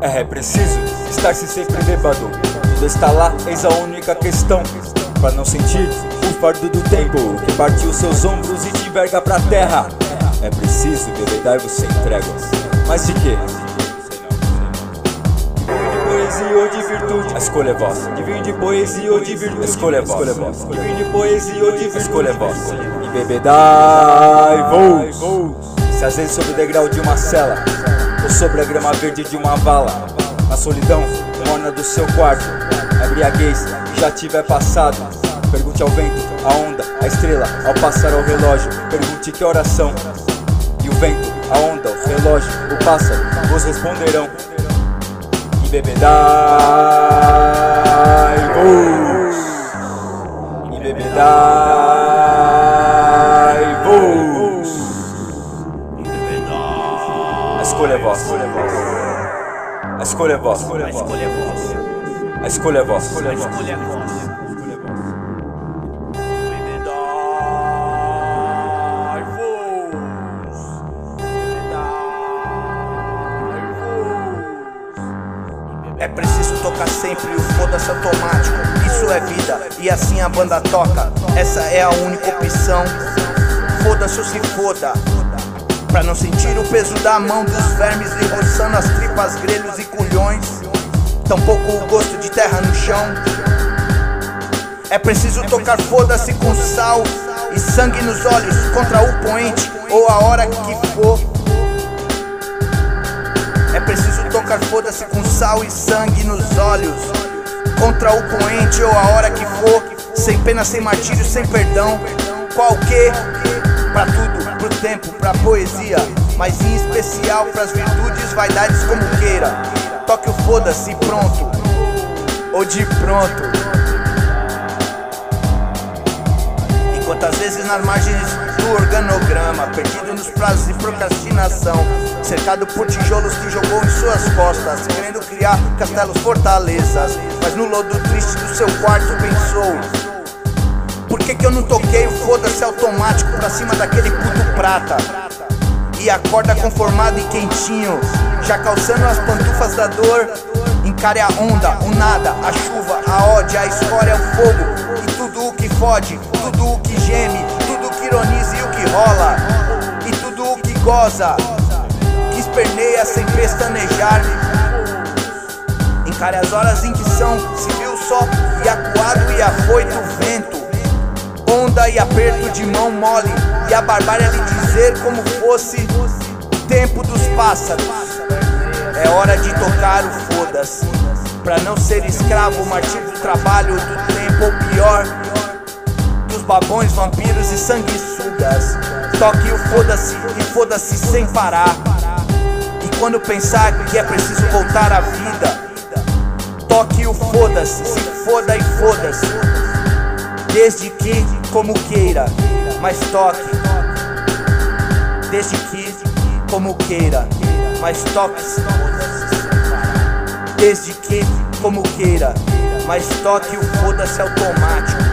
É, é preciso estar-se sempre bêbado. Tudo está lá, eis a única questão. Pra não sentir o fardo do tempo que partiu seus ombros e te enverga pra terra. É preciso beber dar-vos sem tréguas. Mas de quê? Poesia ou de virtude? A escolha é vossa. De vir de poesia ou de virtude? A escolha é vossa. De vir de poesia ou de virtude? A escolha é vossa. E bebedai voos. Se às vezes sobre o degrau de uma cela sobre a grama verde de uma vala, na solidão morna do seu quarto, a embriaguez já tiver passado. Pergunte ao vento, a onda, a estrela, ao passar ao relógio. Pergunte que oração. E o vento, a onda, o relógio, o pássaro vos responderão. E bebedai A escolha é vossa. A escolha é vossa. A escolha é vossa. A escolha é vossa. Bebedai voos. Bebedai voos. É preciso tocar sempre o foda-se automático. Isso é vida e assim a banda toca. Essa é a única opção. Foda-se ou se foda. Pra não sentir o peso da mão dos vermes lhe roçando as tripas, grelhos e culhões. Tampouco o gosto de terra no chão. É preciso tocar foda-se com sal e sangue nos olhos contra o poente ou a hora que for. É preciso tocar foda-se com sal e sangue nos olhos Contra o poente ou a hora que for Sem pena, sem martírio, sem perdão Qualquer Pra tudo, pro tempo, pra poesia. Mas em especial pras virtudes, vaidades como queira. Toque o foda-se pronto. Ou de pronto. E quantas vezes nas margens do organograma Perdido nos prazos de procrastinação Cercado por tijolos que jogou em suas costas Querendo criar castelos, fortalezas Mas no lodo triste do seu quarto pensou que eu não toquei o foda-se automático Pra cima daquele puto prata. E acorda conformado e quentinho Já calçando as pantufas da dor. Encare a onda, o nada, a chuva, a ódio, a escória, o fogo. E tudo o que fode, tudo o que geme Tudo o que ironiza e o que rola. E tudo o que goza Que esperneia sem pestanejar. Encare as horas em que são civil só e aperto de mão mole E a barbárie lhe dizer como fosse Tempo dos pássaros é hora de tocar o foda-se. Pra não ser escravo, martírio do trabalho, do tempo, ou pior, dos babões, vampiros e sanguessugas. Toque o foda-se e foda-se sem parar. E quando pensar que é preciso voltar à vida, toque o foda-se, se foda e foda-se. Desde que, como queira, mas toque. Desde que, como queira, mas toque. Desde que, como queira, mas toque o foda-se automático.